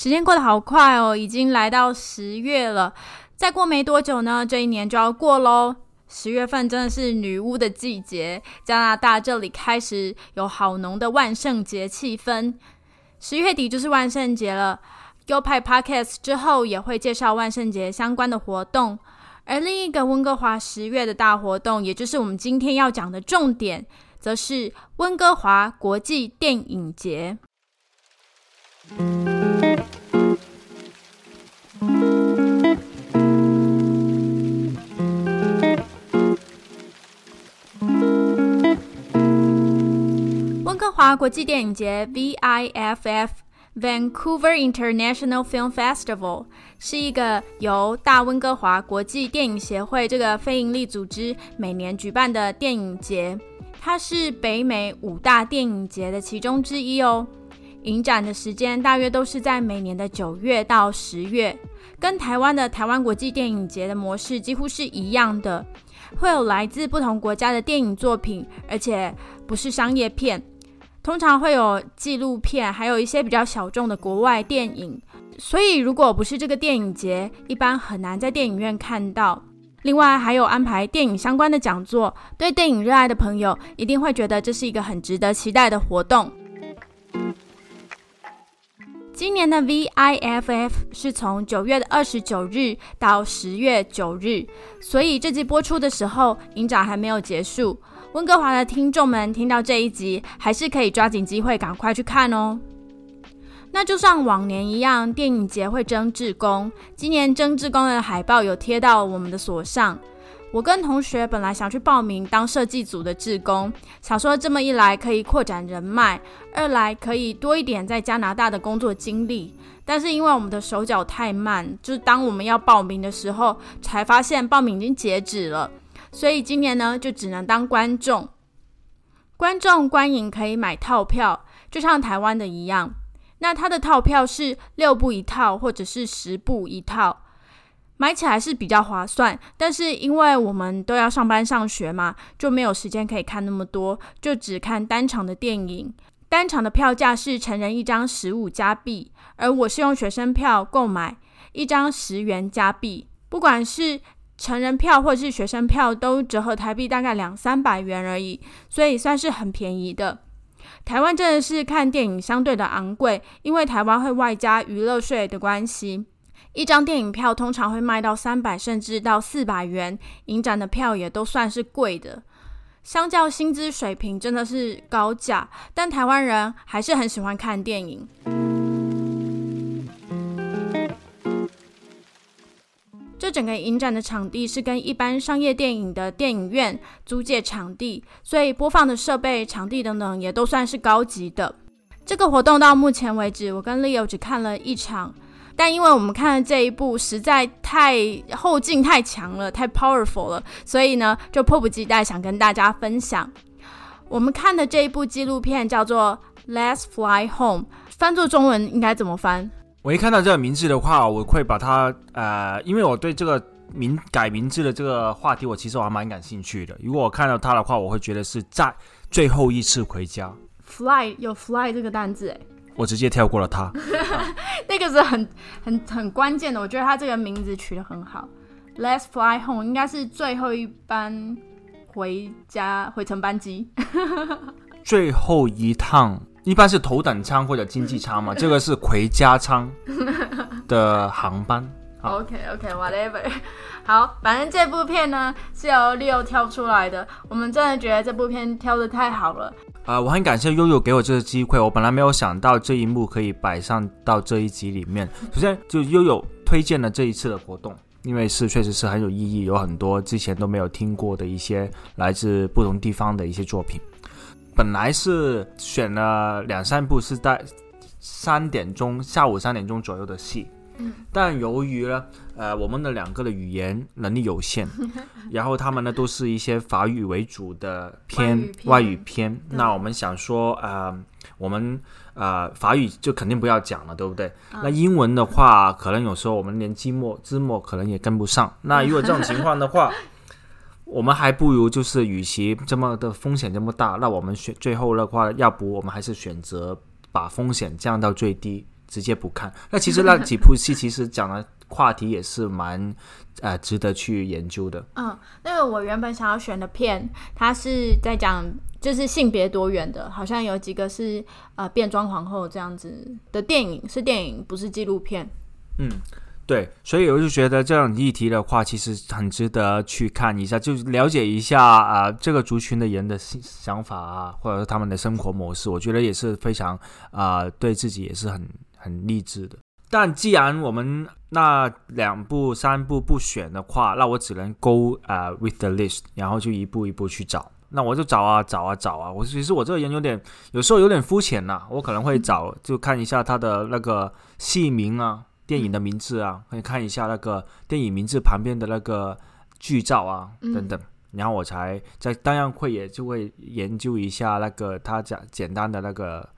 时间过得好快哦，已经来到十月了，再过没多久呢，这一年就要过喽。十月份真的是女巫的季节，加拿大这里开始有好浓的万圣节气氛。十月底就是万圣节了，优派 Podcast 之后也会介绍万圣节相关的活动。而另一个温哥华十月的大活动，也就是我们今天要讲的重点，则是温哥华国际电影节。华国际电影节 （VIFF） （Vancouver International Film Festival） 是一个由大温哥华国际电影协会这个非营利组织每年举办的电影节，它是北美五大电影节的其中之一哦。影展的时间大约都是在每年的九月到十月，跟台湾的台湾国际电影节的模式几乎是一样的，会有来自不同国家的电影作品，而且不是商业片，通常会有纪录片，还有一些比较小众的国外电影。所以如果不是这个电影节，一般很难在电影院看到。另外还有安排电影相关的讲座，对电影热爱的朋友一定会觉得这是一个很值得期待的活动。今年的 VIFF 是从九月的二十九日到十月九日，所以这集播出的时候，影展还没有结束。温哥华的听众们听到这一集，还是可以抓紧机会赶快去看哦。那就像往年一样，电影节会征志工，今年征志工的海报有贴到我们的锁上。我跟同学本来想去报名当设计组的志工，想说这么一来可以扩展人脉，二来可以多一点在加拿大的工作经历。但是因为我们的手脚太慢，就是当我们要报名的时候，才发现报名已经截止了，所以今年呢就只能当观众。观众观影可以买套票，就像台湾的一样。那它的套票是六部一套，或者是十部一套。买起来是比较划算，但是因为我们都要上班上学嘛，就没有时间可以看那么多，就只看单场的电影。单场的票价是成人一张十五加币，而我是用学生票购买，一张十元加币。不管是成人票或是学生票，都折合台币大概两三百元而已，所以算是很便宜的。台湾真的是看电影相对的昂贵，因为台湾会外加娱乐税的关系。一张电影票通常会卖到三百甚至到四百元，影展的票也都算是贵的。相较薪资水平真的是高价，但台湾人还是很喜欢看电影。这整个影展的场地是跟一般商业电影的电影院租借场地，所以播放的设备、场地等等也都算是高级的。这个活动到目前为止，我跟 Leo 只看了一场。但因为我们看的这一部实在太后劲太强了，太 powerful 了，所以呢就迫不及待想跟大家分享。我们看的这一部纪录片叫做《Let's Fly Home》，翻作中文应该怎么翻？我一看到这个名字的话，我会把它呃，因为我对这个名改名字的这个话题，我其实我还蛮感兴趣的。如果我看到它的话，我会觉得是在最后一次回家。Fly 有 fly 这个单字诶，我直接跳过了它。那个是很很很关键的，我觉得他这个名字取得很好。Let's fly home 应该是最后一班回家回程班机。最后一趟一般是头等舱或者经济舱嘛，这个是回家舱的航班。OK OK whatever，好，反正这部片呢是由 Leo 挑出来的，我们真的觉得这部片挑的太好了。啊、我很感谢悠悠给我这个机会，我本来没有想到这一幕可以摆上到这一集里面。首先，就悠悠推荐了这一次的活动，因为是确实是很有意义，有很多之前都没有听过的一些来自不同地方的一些作品。本来是选了两三部是在三点钟，下午三点钟左右的戏。嗯，但由于呢，呃，我们的两个的语言能力有限，然后他们呢都是一些法语为主的片外语片，那我们想说，呃，我们呃法语就肯定不要讲了，对不对？那英文的话，可能有时候我们连字幕字幕可能也跟不上。那如果这种情况的话，我们还不如就是，与其这么的风险这么大，那我们选最后的话，要不我们还是选择把风险降到最低。直接不看。那其实那几部戏其实讲的话题也是蛮呃值得去研究的。嗯，那个我原本想要选的片，它是在讲就是性别多元的，好像有几个是呃变装皇后这样子的电影，是电影不是纪录片。嗯。对，所以我就觉得这样议题的话，其实很值得去看一下，就是了解一下啊，这个族群的人的想法啊，或者是他们的生活模式，我觉得也是非常啊，对自己也是很很励志的。但既然我们那两部、三部不选的话，那我只能 go 啊 with the list，然后就一步一步去找。那我就找啊找啊找啊，我其实我这个人有点有时候有点肤浅呐，我可能会找就看一下他的那个戏名啊。电影的名字啊，可以看一下那个电影名字旁边的那个剧照啊，等等，然后我才在当然会也就会研究一下那个他讲简单的那个。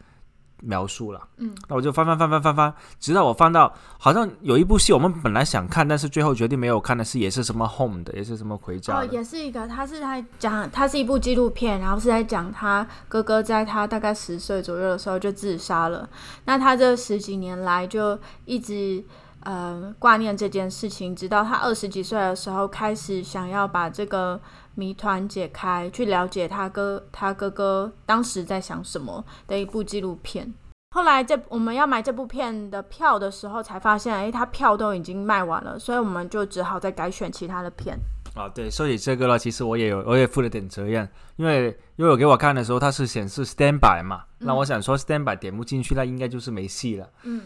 描述了，嗯，那我就翻翻翻翻翻翻，直到我翻到好像有一部戏，我们本来想看，但是最后决定没有看的是，也是什么 Home 的，也是什么回家哦，也是一个，他是在讲，他是一部纪录片，然后是在讲他哥哥在他大概十岁左右的时候就自杀了，那他这十几年来就一直呃挂念这件事情，直到他二十几岁的时候开始想要把这个谜团解开，去了解他哥他哥哥当时在想什么的一部纪录片。后来这我们要买这部片的票的时候，才发现，哎，他票都已经卖完了，所以我们就只好再改选其他的片。啊，对，说起这个了，其实我也有，我也负了点责任，因为悠悠给我看的时候，它是显示 standby 嘛，那我想说 standby 点不进去，那应该就是没戏了。嗯，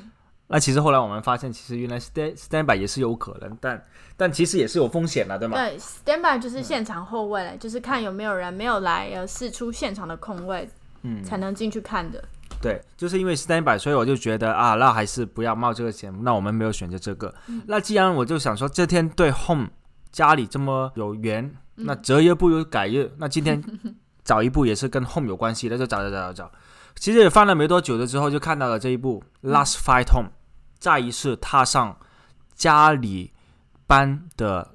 那其实后来我们发现，其实原来 stand standby 也是有可能，但但其实也是有风险的，对吗？对，standby 就是现场后位，就是看有没有人没有来，呃，试出现场的空位，嗯，才能进去看的。对，就是因为 standby，所以我就觉得啊，那还是不要冒这个险。那我们没有选择这个。那既然我就想说，这天对 home 家里这么有缘，那择日不如改日。那今天找一部也是跟 home 有关系的，就找找找找找。其实也翻了没多久的之后，就看到了这一部 Last Fight Home，再一次踏上家里班的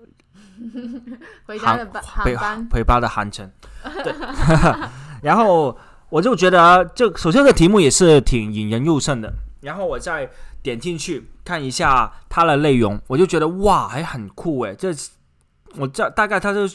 回家的航班，回班的航程。对，然后。我就觉得，这首先这个题目也是挺引人入胜的。然后我再点进去看一下它的内容，我就觉得哇，还很酷诶。这我这大概他就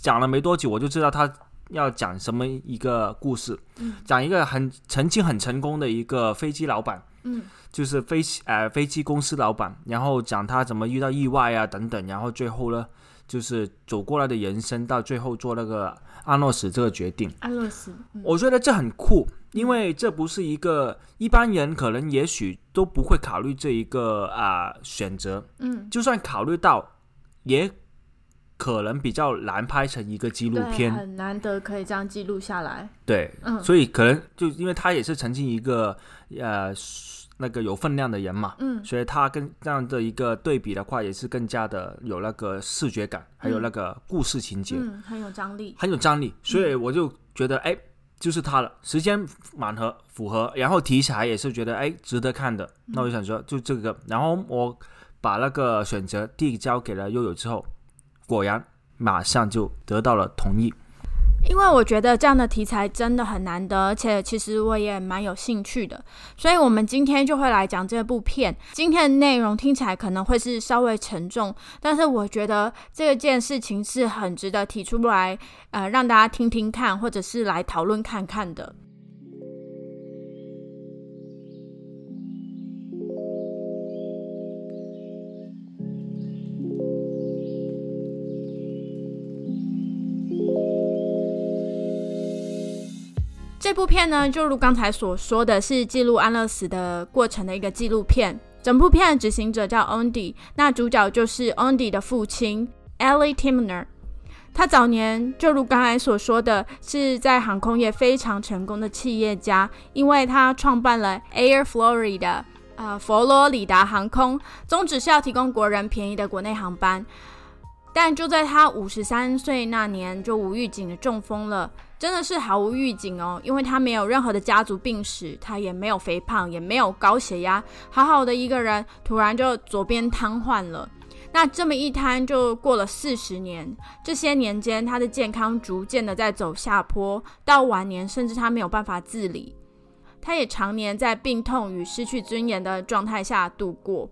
讲了没多久，我就知道他要讲什么一个故事。嗯，讲一个很曾经很成功的一个飞机老板。嗯，就是飞呃飞机公司老板，然后讲他怎么遇到意外啊等等，然后最后呢，就是走过来的人生，到最后做那个。安乐死这个决定，安乐死，我觉得这很酷，因为这不是一个一般人可能也许都不会考虑这一个啊选择，嗯，就算考虑到，也可能比较难拍成一个纪录片，很难得可以这样记录下来，对，嗯，所以可能就因为他也是曾经一个呃。那个有分量的人嘛，嗯，所以他跟这样的一个对比的话，也是更加的有那个视觉感，还有那个故事情节，嗯，很有张力，很有张力。所以我就觉得，哎，就是他了，时间满合符合，然后题材也是觉得，哎，值得看的。那我就想说，就这个，然后我把那个选择递交给了悠悠之后，果然马上就得到了同意。因为我觉得这样的题材真的很难得，而且其实我也蛮有兴趣的，所以我们今天就会来讲这部片。今天的内容听起来可能会是稍微沉重，但是我觉得这件事情是很值得提出来，呃，让大家听听看，或者是来讨论看看的。这部片呢，就如刚才所说的是记录安乐死的过程的一个纪录片。整部片的执行者叫 Ondy，那主角就是 Ondy 的父亲 Ellie Timner。他早年就如刚才所说的，是在航空业非常成功的企业家，因为他创办了 Air Florida，呃，佛罗里达航空，宗旨是要提供国人便宜的国内航班。但就在他五十三岁那年，就无预警的中风了，真的是毫无预警哦，因为他没有任何的家族病史，他也没有肥胖，也没有高血压，好好的一个人，突然就左边瘫痪了。那这么一瘫就过了四十年，这些年间他的健康逐渐的在走下坡，到晚年甚至他没有办法自理，他也常年在病痛与失去尊严的状态下度过。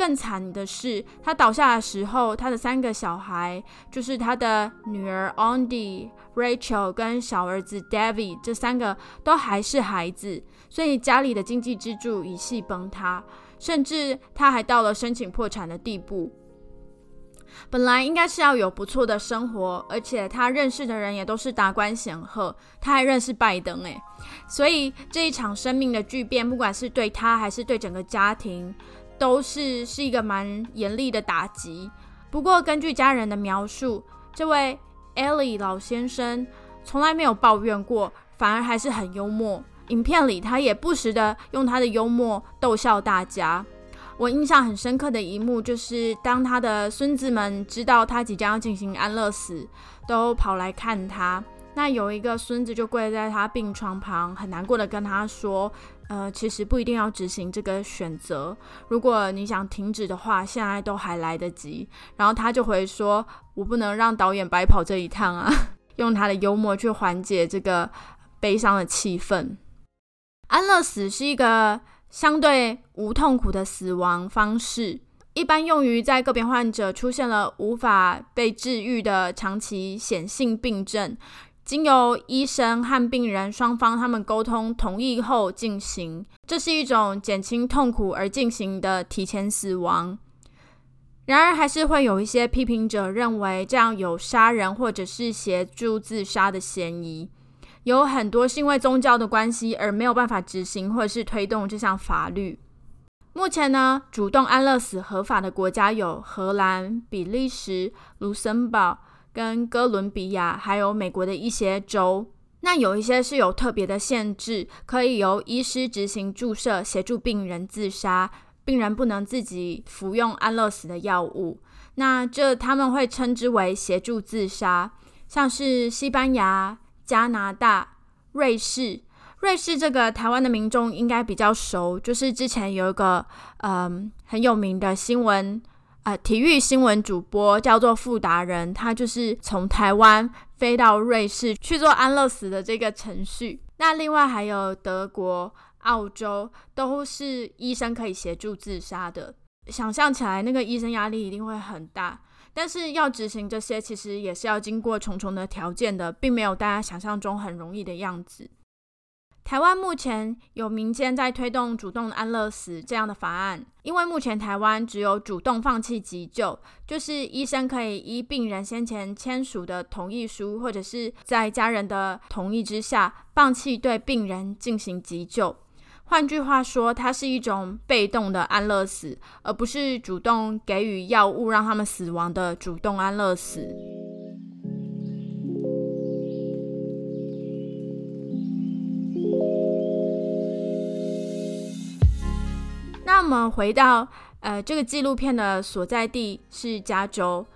更惨的是，他倒下的时候，他的三个小孩，就是他的女儿 Andy、Rachel 跟小儿子 David，这三个都还是孩子，所以家里的经济支柱一系崩塌，甚至他还到了申请破产的地步。本来应该是要有不错的生活，而且他认识的人也都是达官显赫，他还认识拜登诶，所以这一场生命的巨变，不管是对他还是对整个家庭。都是是一个蛮严厉的打击。不过，根据家人的描述，这位 Ellie 老先生从来没有抱怨过，反而还是很幽默。影片里，他也不时的用他的幽默逗笑大家。我印象很深刻的一幕，就是当他的孙子们知道他即将要进行安乐死，都跑来看他。那有一个孙子就跪在他病床旁，很难过的跟他说。呃，其实不一定要执行这个选择。如果你想停止的话，现在都还来得及。然后他就回说：“我不能让导演白跑这一趟啊！” 用他的幽默去缓解这个悲伤的气氛。安乐死是一个相对无痛苦的死亡方式，一般用于在个别患者出现了无法被治愈的长期显性病症。经由医生和病人双方他们沟通同意后进行，这是一种减轻痛苦而进行的提前死亡。然而，还是会有一些批评者认为这样有杀人或者是协助自杀的嫌疑。有很多是因为宗教的关系而没有办法执行或者是推动这项法律。目前呢，主动安乐死合法的国家有荷兰、比利时、卢森堡。跟哥伦比亚还有美国的一些州，那有一些是有特别的限制，可以由医师执行注射协助病人自杀，病人不能自己服用安乐死的药物。那这他们会称之为协助自杀，像是西班牙、加拿大、瑞士。瑞士这个台湾的民众应该比较熟，就是之前有一个嗯很有名的新闻。呃，体育新闻主播叫做富达人，他就是从台湾飞到瑞士去做安乐死的这个程序。那另外还有德国、澳洲，都是医生可以协助自杀的。想象起来，那个医生压力一定会很大。但是要执行这些，其实也是要经过重重的条件的，并没有大家想象中很容易的样子。台湾目前有民间在推动主动安乐死这样的法案，因为目前台湾只有主动放弃急救，就是医生可以依病人先前签署的同意书，或者是在家人的同意之下，放弃对病人进行急救。换句话说，它是一种被动的安乐死，而不是主动给予药物让他们死亡的主动安乐死。回到呃，这个纪录片的所在地是加州，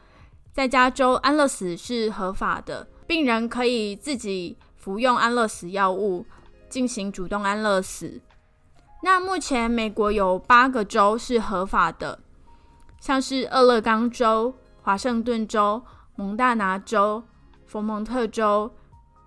在加州安乐死是合法的，病人可以自己服用安乐死药物进行主动安乐死。那目前美国有八个州是合法的，像是俄勒冈州、华盛顿州、蒙大拿州、佛蒙特州，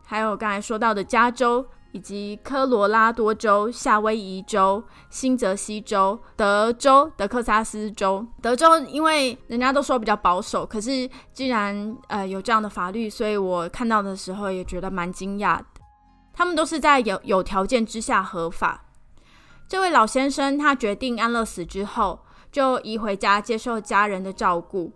还有刚才说到的加州。以及科罗拉多州、夏威夷州、新泽西州、德州、德克萨斯州。德州因为人家都说比较保守，可是既然呃有这样的法律，所以我看到的时候也觉得蛮惊讶的。他们都是在有有条件之下合法。这位老先生他决定安乐死之后，就移回家接受家人的照顾。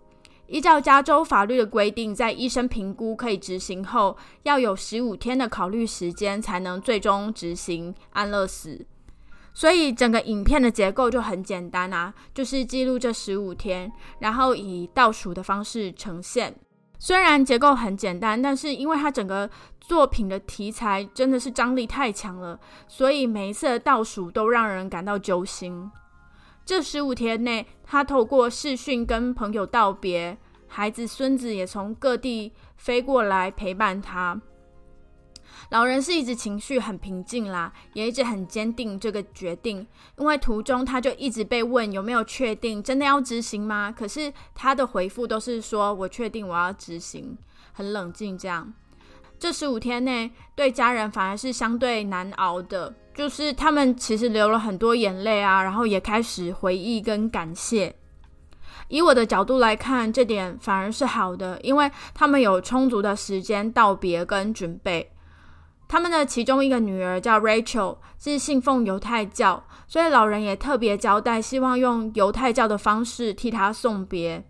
依照加州法律的规定，在医生评估可以执行后，要有十五天的考虑时间才能最终执行安乐死。所以整个影片的结构就很简单啊，就是记录这十五天，然后以倒数的方式呈现。虽然结构很简单，但是因为它整个作品的题材真的是张力太强了，所以每一次的倒数都让人感到揪心。这十五天内，他透过视讯跟朋友道别，孩子、孙子也从各地飞过来陪伴他。老人是一直情绪很平静啦，也一直很坚定这个决定。因为途中他就一直被问有没有确定真的要执行吗？可是他的回复都是说我确定我要执行，很冷静这样。这十五天内对家人反而是相对难熬的，就是他们其实流了很多眼泪啊，然后也开始回忆跟感谢。以我的角度来看，这点反而是好的，因为他们有充足的时间道别跟准备。他们的其中一个女儿叫 Rachel，是信奉犹太教，所以老人也特别交代，希望用犹太教的方式替她送别。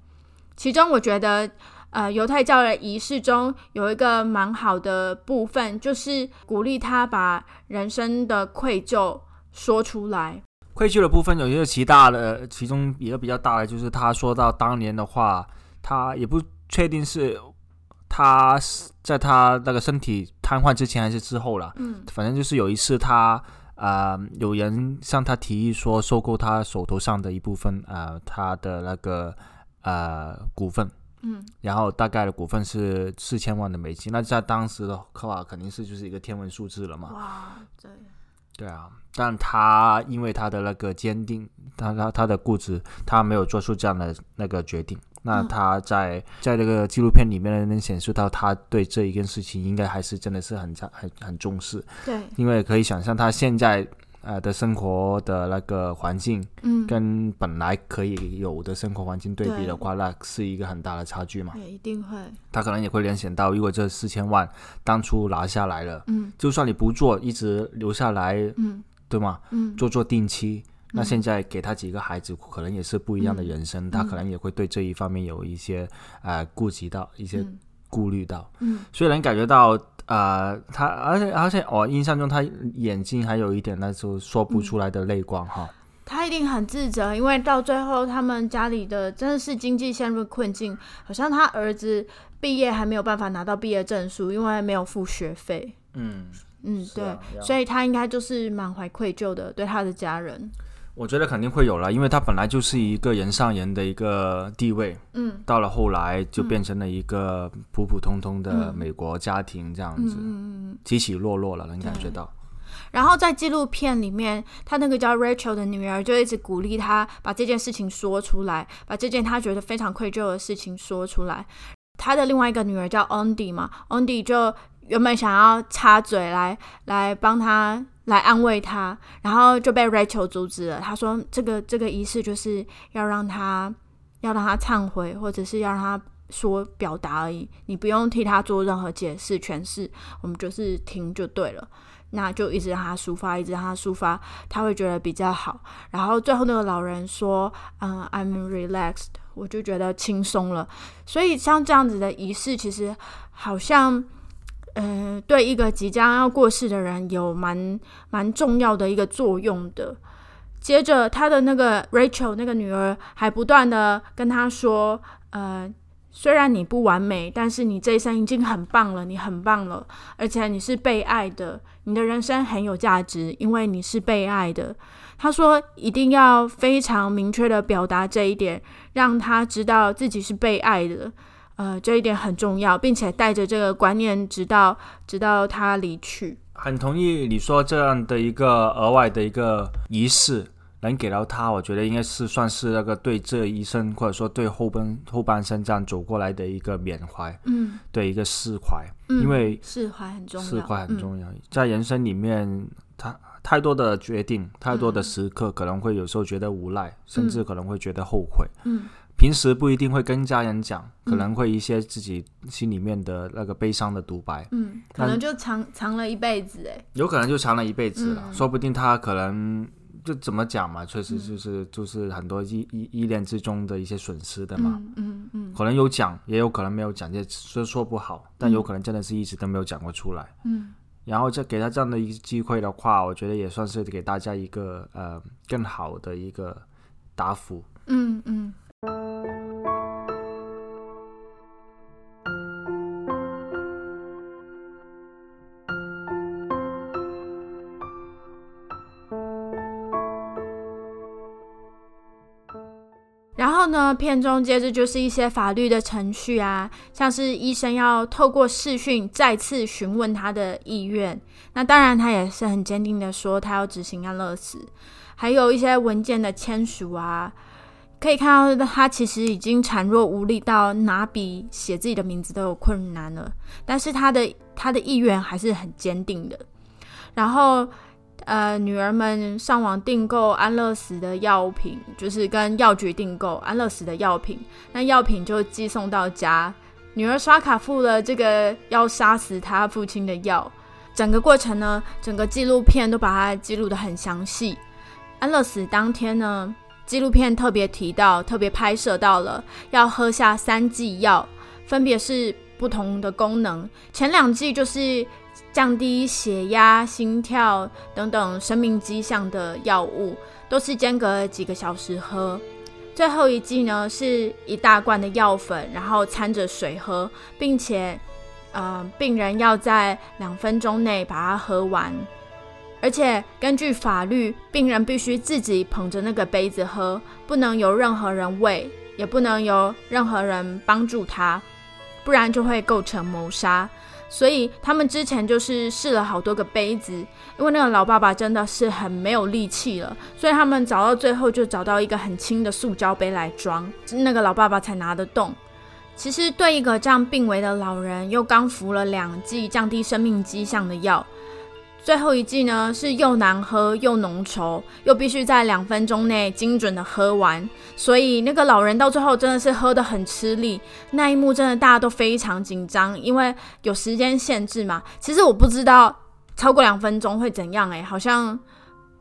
其中我觉得，呃，犹太教的仪式中有一个蛮好的部分，就是鼓励他把人生的愧疚说出来。愧疚的部分有一个极大的，其中一个比较大的就是他说到当年的话，他也不确定是。他在他那个身体瘫痪之前还是之后了，嗯，反正就是有一次他啊，有人向他提议说收购他手头上的一部分啊，他的那个呃股份，嗯，然后大概的股份是四千万的美金，那在当时的科瓦肯定是就是一个天文数字了嘛，哇，对，对啊，但他因为他的那个坚定，他他他的固执，他没有做出这样的那个决定。那他在在这个纪录片里面能显示到，他对这一件事情应该还是真的是很很很重视。对，因为可以想象他现在呃的生活的那个环境，嗯，跟本来可以有的生活环境对比的话，那是一个很大的差距嘛。对，一定会。他可能也会联想到，如果这四千万当初拿下来了，嗯，就算你不做，一直留下来，嗯，对吗？嗯，做做定期。那现在给他几个孩子，可能也是不一样的人生，他可能也会对这一方面有一些呃顾及到一些顾虑到，嗯，所以能感觉到呃，他而且而且我印象中他眼睛还有一点那时候说不出来的泪光哈，他一定很自责，因为到最后他们家里的真的是经济陷入困境，好像他儿子毕业还没有办法拿到毕业证书，因为没有付学费，嗯。嗯，对，所以他应该就是满怀愧疚的对他的家人。我觉得肯定会有了，因为他本来就是一个人上人的一个地位，嗯，到了后来就变成了一个普普通通的美国家庭这样子，嗯起起落落了，能感觉到。然后在纪录片里面，他那个叫 Rachel 的女儿就一直鼓励他把这件事情说出来，把这件他觉得非常愧疚的事情说出来。他的另外一个女儿叫 Andy 嘛，Andy 就原本想要插嘴来来帮他。来安慰他，然后就被 Rachel 阻止了。他说：“这个这个仪式就是要让他要让他忏悔，或者是要让他说表达而已。你不用替他做任何解释诠释，我们就是听就对了。那就一直让他抒发，一直让他抒发，他会觉得比较好。然后最后那个老人说：‘嗯，I'm relaxed。’我就觉得轻松了。所以像这样子的仪式，其实好像。”嗯，对一个即将要过世的人有蛮蛮重要的一个作用的。接着，他的那个 Rachel 那个女儿还不断的跟他说：“呃，虽然你不完美，但是你这一生已经很棒了，你很棒了，而且你是被爱的，你的人生很有价值，因为你是被爱的。”他说：“一定要非常明确的表达这一点，让他知道自己是被爱的。”呃，这一点很重要，并且带着这个观念，直到直到他离去。很同意你说这样的一个额外的一个仪式，能给到他，我觉得应该是算是那个对这一生，或者说对后半后半生这样走过来的一个缅怀，嗯，对一个释怀。因为释怀很重要，释怀很重要。在人生里面，他太多的决定，太多的时刻，可能会有时候觉得无奈，甚至可能会觉得后悔。嗯。平时不一定会跟家人讲，可能会一些自己心里面的那个悲伤的独白，嗯，可能就藏藏了一辈子，哎，有可能就藏了一辈子了，说不定他可能就怎么讲嘛，确实就是就是很多依依依恋之中的一些损失的嘛，嗯嗯，可能有讲，也有可能没有讲，这说说不好，但有可能真的是一直都没有讲过出来，嗯，然后再给他这样的一个机会的话，我觉得也算是给大家一个呃更好的一个答复，嗯嗯。后呢，片中接着就是一些法律的程序啊，像是医生要透过视讯再次询问他的意愿。那当然，他也是很坚定的说他要执行安乐死。还有一些文件的签署啊，可以看到他其实已经孱弱无力到拿笔写自己的名字都有困难了，但是他的他的意愿还是很坚定的。然后。呃，女儿们上网订购安乐死的药品，就是跟药局订购安乐死的药品，那药品就寄送到家。女儿刷卡付了这个要杀死她父亲的药，整个过程呢，整个纪录片都把它记录的很详细。安乐死当天呢，纪录片特别提到，特别拍摄到了要喝下三剂药，分别是不同的功能，前两剂就是。降低血压、心跳等等生命迹象的药物，都是间隔几个小时喝。最后一剂呢，是一大罐的药粉，然后掺着水喝，并且，呃，病人要在两分钟内把它喝完。而且根据法律，病人必须自己捧着那个杯子喝，不能由任何人喂，也不能由任何人帮助他，不然就会构成谋杀。所以他们之前就是试了好多个杯子，因为那个老爸爸真的是很没有力气了，所以他们找到最后就找到一个很轻的塑胶杯来装，那个老爸爸才拿得动。其实对一个这样病危的老人，又刚服了两剂降低生命迹象的药。最后一剂呢是又难喝又浓稠，又必须在两分钟内精准的喝完，所以那个老人到最后真的是喝得很吃力。那一幕真的大家都非常紧张，因为有时间限制嘛。其实我不知道超过两分钟会怎样，诶，好像。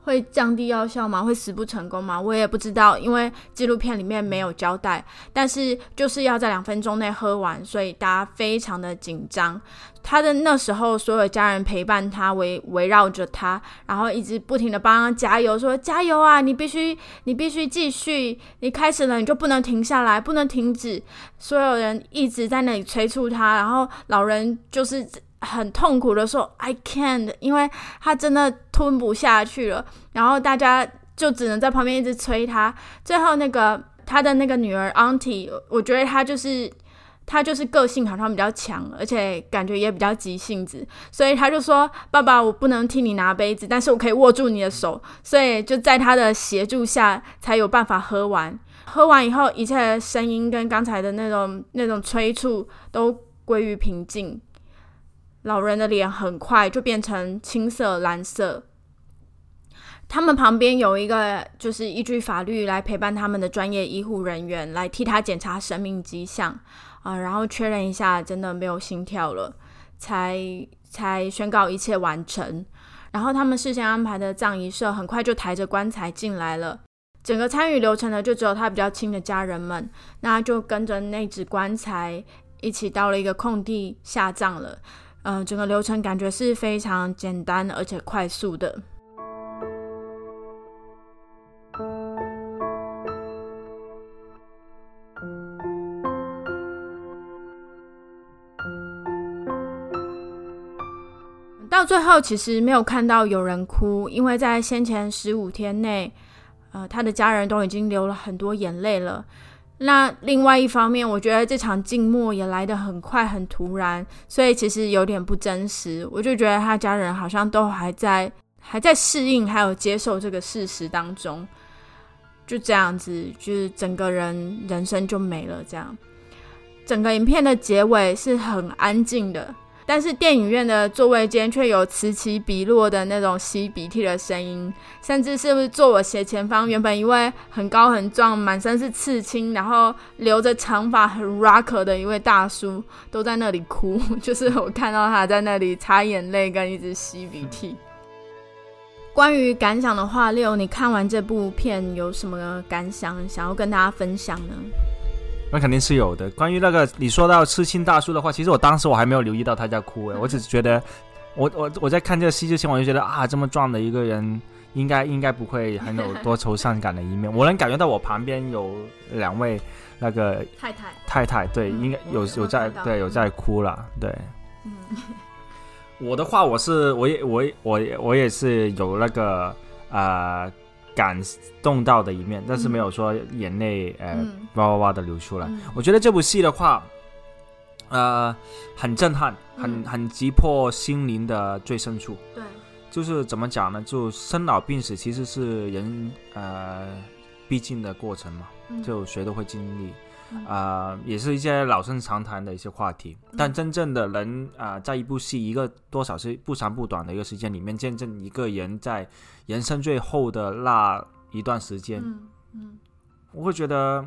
会降低药效吗？会死不成功吗？我也不知道，因为纪录片里面没有交代。但是就是要在两分钟内喝完，所以大家非常的紧张。他的那时候，所有家人陪伴他，围围绕着他，然后一直不停的帮他加油，说加油啊！你必须，你必须继续，你开始了，你就不能停下来，不能停止。所有人一直在那里催促他，然后老人就是。很痛苦的说：“I can't，因为他真的吞不下去了。然后大家就只能在旁边一直催他。最后那个他的那个女儿 Auntie，我觉得他就是他就是个性好像比较强，而且感觉也比较急性子，所以他就说：爸爸，我不能替你拿杯子，但是我可以握住你的手。所以就在他的协助下，才有办法喝完。喝完以后，一切声音跟刚才的那种那种催促都归于平静。”老人的脸很快就变成青色、蓝色。他们旁边有一个，就是依据法律来陪伴他们的专业医护人员，来替他检查生命迹象啊，然后确认一下真的没有心跳了，才才宣告一切完成。然后他们事先安排的葬仪社很快就抬着棺材进来了。整个参与流程呢就只有他比较亲的家人们，那就跟着那只棺材一起到了一个空地下葬了。嗯，整个流程感觉是非常简单而且快速的。到最后，其实没有看到有人哭，因为在先前十五天内，呃，他的家人都已经流了很多眼泪了。那另外一方面，我觉得这场静默也来得很快、很突然，所以其实有点不真实。我就觉得他家人好像都还在、还在适应，还有接受这个事实当中，就这样子，就是整个人人生就没了。这样，整个影片的结尾是很安静的。但是电影院的座位间却有此起彼落的那种吸鼻涕的声音，甚至是不是坐我斜前方原本一位很高很壮、满身是刺青，然后留着长发很 rock 的一位大叔都在那里哭，就是我看到他在那里擦眼泪跟一直吸鼻涕。关于感想的话，六，你看完这部片有什么感想想要跟大家分享呢？那肯定是有的。关于那个你说到痴心大叔的话，其实我当时我还没有留意到他在哭诶，我只是觉得，我我我在看这个戏之前，我就觉得啊，这么壮的一个人，应该应该不会很有多愁善感的一面。我能感觉到我旁边有两位那个太太太太，对，应该有有在对有在哭了，对。嗯，我的话，我是我也我我我也是有那个啊。感动到的一面，但是没有说眼泪呃嗯哇哇哇的流出来。嗯我觉得这部戏的话，呃，很震撼，很嗯很击破心灵的最深处。对，就是怎么讲呢？就生老病死其实是人呃必经的过程嘛，嗯就谁都会经历。嗯。啊、也是一些老生常谈的一些话题，但嗯真正的人啊、在一部戏一个多少是不长不短的一个时间里面，见证一个人在人生最后的那一段时间，嗯嗯。我会觉得，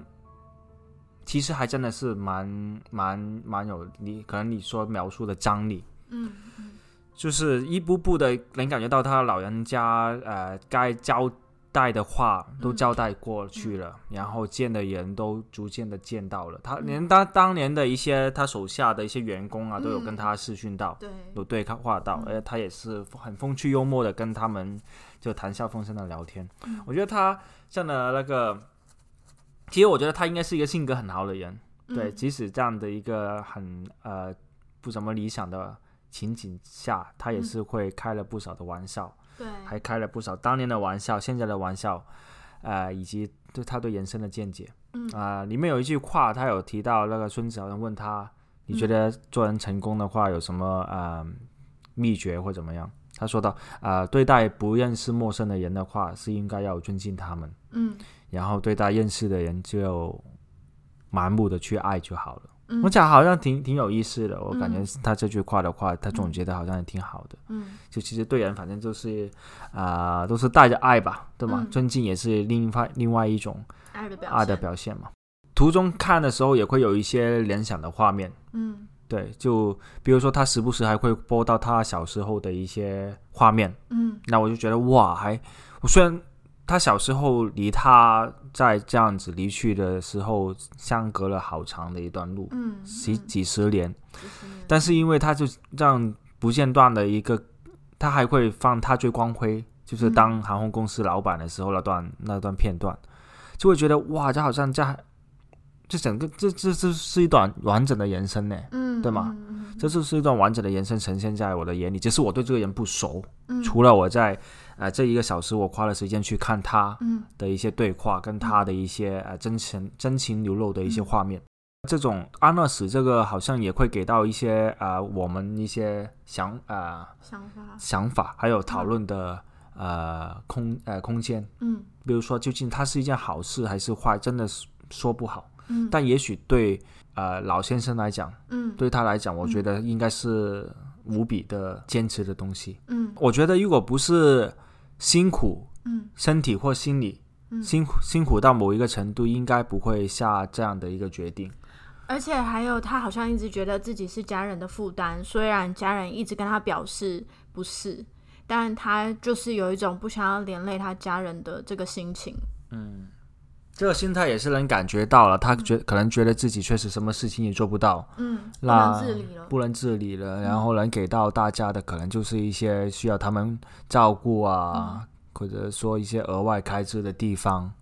其实还真的是蛮蛮蛮有你可能你说描述的张力，嗯嗯。就是一步步的能感觉到他老人家呃该交代的话都嗯。交代过去了，然后见的人都逐渐的见到了，他嗯。连当当年的一些他手下的一些员工啊，都有嗯跟他视讯到，对，有对话到，嗯。而他也是很风趣幽默的跟他们就谈笑风生的聊天。嗯。我觉得他这样的那个，其实我觉得他应该是一个性格很好的人，对，嗯即使这样的一个很呃不怎么理想的情景下，他也嗯。是会开了不少的玩笑，对，还开了不少当年的玩笑、现在的玩笑，呃，以及对他对人生的见解。嗯啊、里面有一句话，他有提到那个孙子好像问他，你觉得做人成功的话有什么呃秘诀或怎么样？他说到，啊，对待不认识陌生的人的话，是应该要尊敬他们，嗯然后对待认识的人就盲目的去爱就好了。嗯。我讲好像挺挺有意思的，我感觉嗯。他这句话的话，他总结的好像也挺好的。嗯。就其实对人反正就是啊、都是带着爱吧，对吗？嗯。尊敬也是另外另外一种爱的表爱的表现嘛。途中看的时候也会有一些联想的画面，嗯。对，就比如说他时不时还会播到他小时候的一些画面，嗯。那我就觉得哇，还我虽然他小时候离他在这样子离去的时候相隔了好长的一段路，嗯几几十年，但是因为他就这样不间断的一个，他还会放他最光辉，就是当航空公司老板的时候那段那段片段，就会觉得哇，这好像这这整个这这这是一段完整的人生呢。嗯对吗嗯嗯这就是一段完整的人生呈现在我的眼里，只是我对这个人不熟，嗯。除了我在呃这一个小时我花了时间去看他嗯的一些对话，跟他的一些呃真情真情流露的一些嗯画面。这种安乐死这个好像也会给到一些呃我们一些想呃想法想法，还有讨论的呃空呃空间。嗯比如说，究竟它是一件好事还是坏，真的是说不好。嗯但也许对呃老先生来讲，嗯对他来讲，我觉得应该是无比的坚持的东西。嗯我觉得如果不是辛苦，嗯身体或心理嗯辛苦辛苦到某一个程度，应该不会下这样的一个决定。而且还有，他好像一直觉得自己是家人的负担，虽然家人一直跟他表示不是，但他就是有一种不想要连累他家人的这个心情。这个心态也是能感觉到了，他觉可能觉得自己确实什么事情也做不到，嗯，不那能自理了。不能自理了，然后能给到大家的可能就是一些需要他们照顾啊，或者说一些额外开支的地方。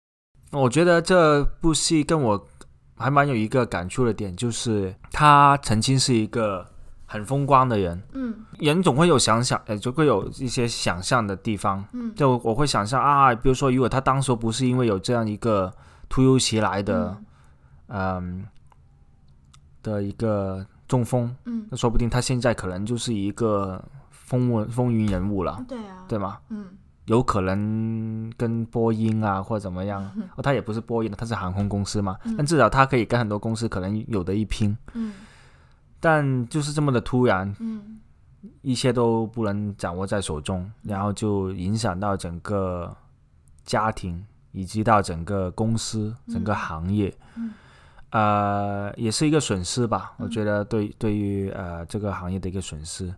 我觉得这部戏跟我还蛮有一个感触的点，就是他曾经是一个很风光的人，嗯。人总会有想想，呃，就会有一些想象的地方。嗯。就我会想象啊，比如说，如果他当时不是因为有这样一个突如其来的，嗯。的一个中风，嗯。那说不定他现在可能就是一个风云风云人物了嗯，，对啊，对吗？嗯。有可能跟波音啊或者怎么样，哦，他也不是波音的，他是航空公司嘛，嗯。但至少他可以跟很多公司可能有的一拼，嗯但就是这么的突然，嗯。一切都不能掌握在手中，然后就影响到整个家庭，以及到整个公司、整个行业，嗯。呃，也是一个损失吧。嗯。我觉得对对于呃这个行业的一个损失。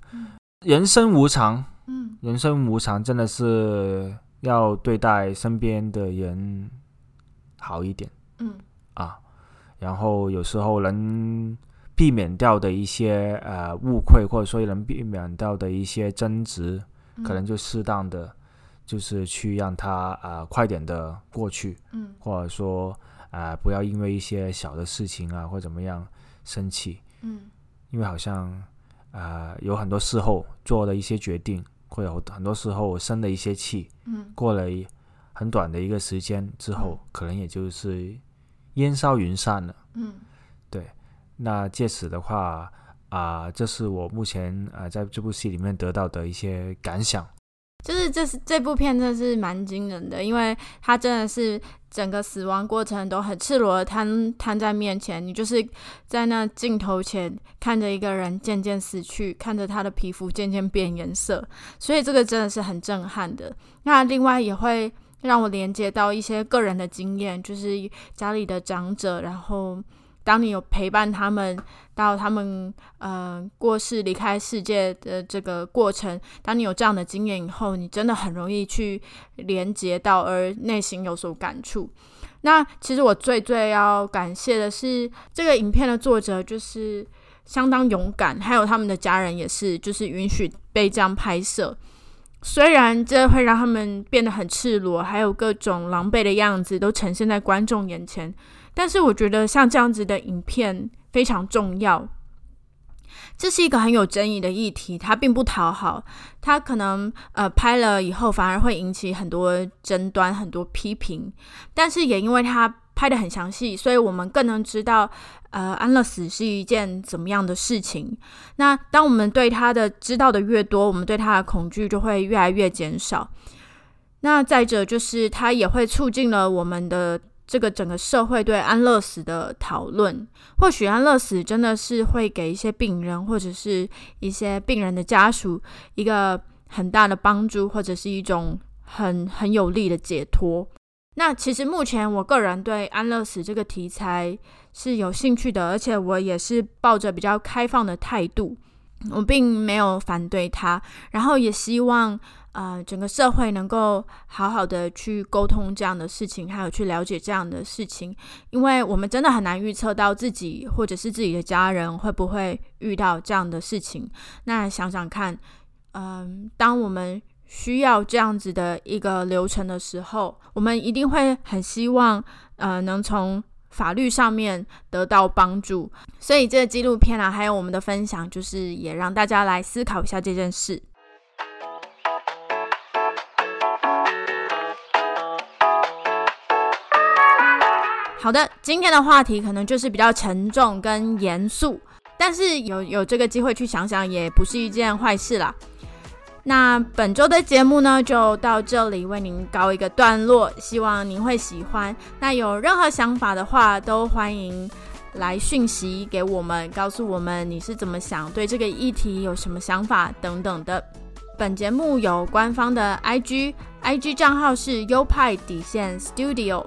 人生无常，嗯。人生无常，真的是要对待身边的人好一点。嗯。啊，然后有时候能避免掉的一些呃误会，或者说能避免掉的一些争执，嗯，可能就适当的就是去让他呃快点的过去，嗯或者说呃不要因为一些小的事情啊或怎么样生气，嗯因为好像呃有很多事后做的一些决定，会有很多时候生了一些气，嗯过了一很短的一个时间之后，可能也就是烟消云散了。嗯，对。那借此的话啊，这是我目前啊在这部戏里面得到的一些感想。就是这是这部片真的是蛮惊人的，因为它真的是整个死亡过程都很赤裸的摊摊在面前，你就是在那镜头前看着一个人渐渐死去，看着他的皮肤渐渐变颜色，所以这个真的是很震撼的。那另外也会让我连接到一些个人的经验，就是家里的长者，然后。当你有陪伴他们到他们呃过世离开世界的这个过程，当你有这样的经验以后，你真的很容易去连接到，而内心有所感触。那其实我最最要感谢的是这个影片的作者，就是相当勇敢，还有他们的家人也是，就是允许被这样拍摄。虽然这会让他们变得很赤裸，还有各种狼狈的样子都呈现在观众眼前。但是我觉得像这样子的影片非常重要。这是一个很有争议的议题，它并不讨好，它可能呃拍了以后反而会引起很多争端、很多批评。但是也因为它拍的很详细，所以我们更能知道呃安乐死是一件怎么样的事情。那当我们对他的知道的越多，我们对他的恐惧就会越来越减少。那再者就是它也会促进了我们的。这个整个社会对安乐死的讨论，或许安乐死真的是会给一些病人或者是一些病人的家属一个很大的帮助，或者是一种很很有力的解脱。那其实目前我个人对安乐死这个题材是有兴趣的，而且我也是抱着比较开放的态度，我并没有反对它，然后也希望。呃，整个社会能够好好的去沟通这样的事情，还有去了解这样的事情，因为我们真的很难预测到自己或者是自己的家人会不会遇到这样的事情。那想想看，嗯，当我们需要这样子的一个流程的时候，我们一定会很希望，呃，能从法律上面得到帮助。所以这个纪录片啊，还有我们的分享，就是也让大家来思考一下这件事。好的，今天的话题可能就是比较沉重跟严肃，但是有有这个机会去想想，也不是一件坏事啦。那本周的节目呢，就到这里为您告一个段落，希望您会喜欢。那有任何想法的话，都欢迎来讯息给我们，告诉我们你是怎么想，对这个议题有什么想法等等的。本节目有官方的 IG，IG 账号是优派底线 Studio。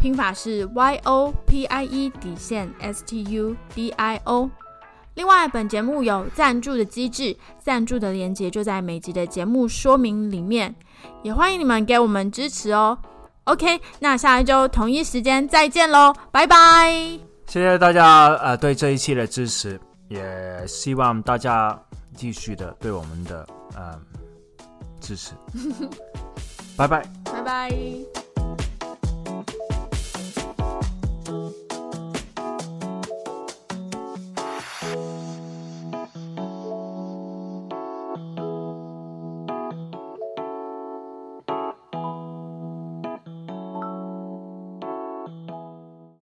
拼法是 Y O P I E 底线 S T U D I O。另外，本节目有赞助的机制，赞助的链接就在每集的节目说明里面，也欢迎你们给我们支持哦。OK，那下一周同一时间再见喽，拜拜！谢谢大家呃对这一期的支持，也希望大家继续的对我们的呃支持。拜拜，拜拜。